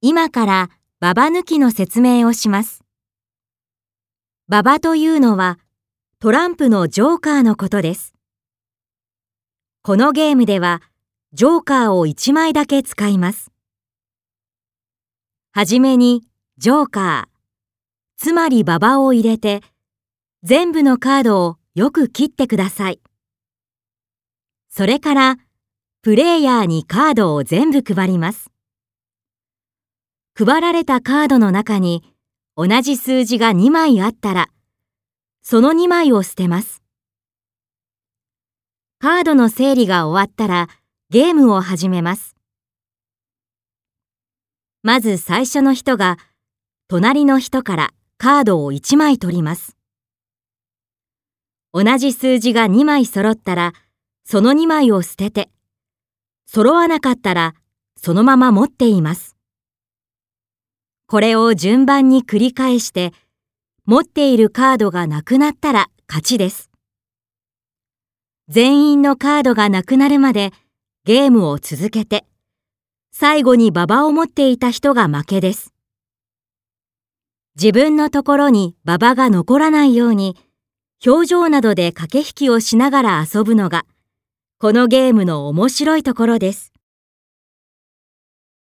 今からババ抜きの説明をします。ババというのはトランプのジョーカーのことです。このゲームではジョーカーを1枚だけ使います。はじめにジョーカー、つまりババを入れて全部のカードをよく切ってください。それからプレイヤーにカードを全部配ります。配られたカードの中に同じ数字が2枚あったら、その2枚を捨てます。カードの整理が終わったらゲームを始めます。まず最初の人が隣の人からカードを1枚取ります。同じ数字が2枚揃ったらその2枚を捨てて、揃わなかったらそのまま持っています。これを順番に繰り返して、持っているカードがなくなったら勝ちです。全員のカードがなくなるまでゲームを続けて、最後に馬場を持っていた人が負けです。自分のところに馬場が残らないように、表情などで駆け引きをしながら遊ぶのが、このゲームの面白いところです。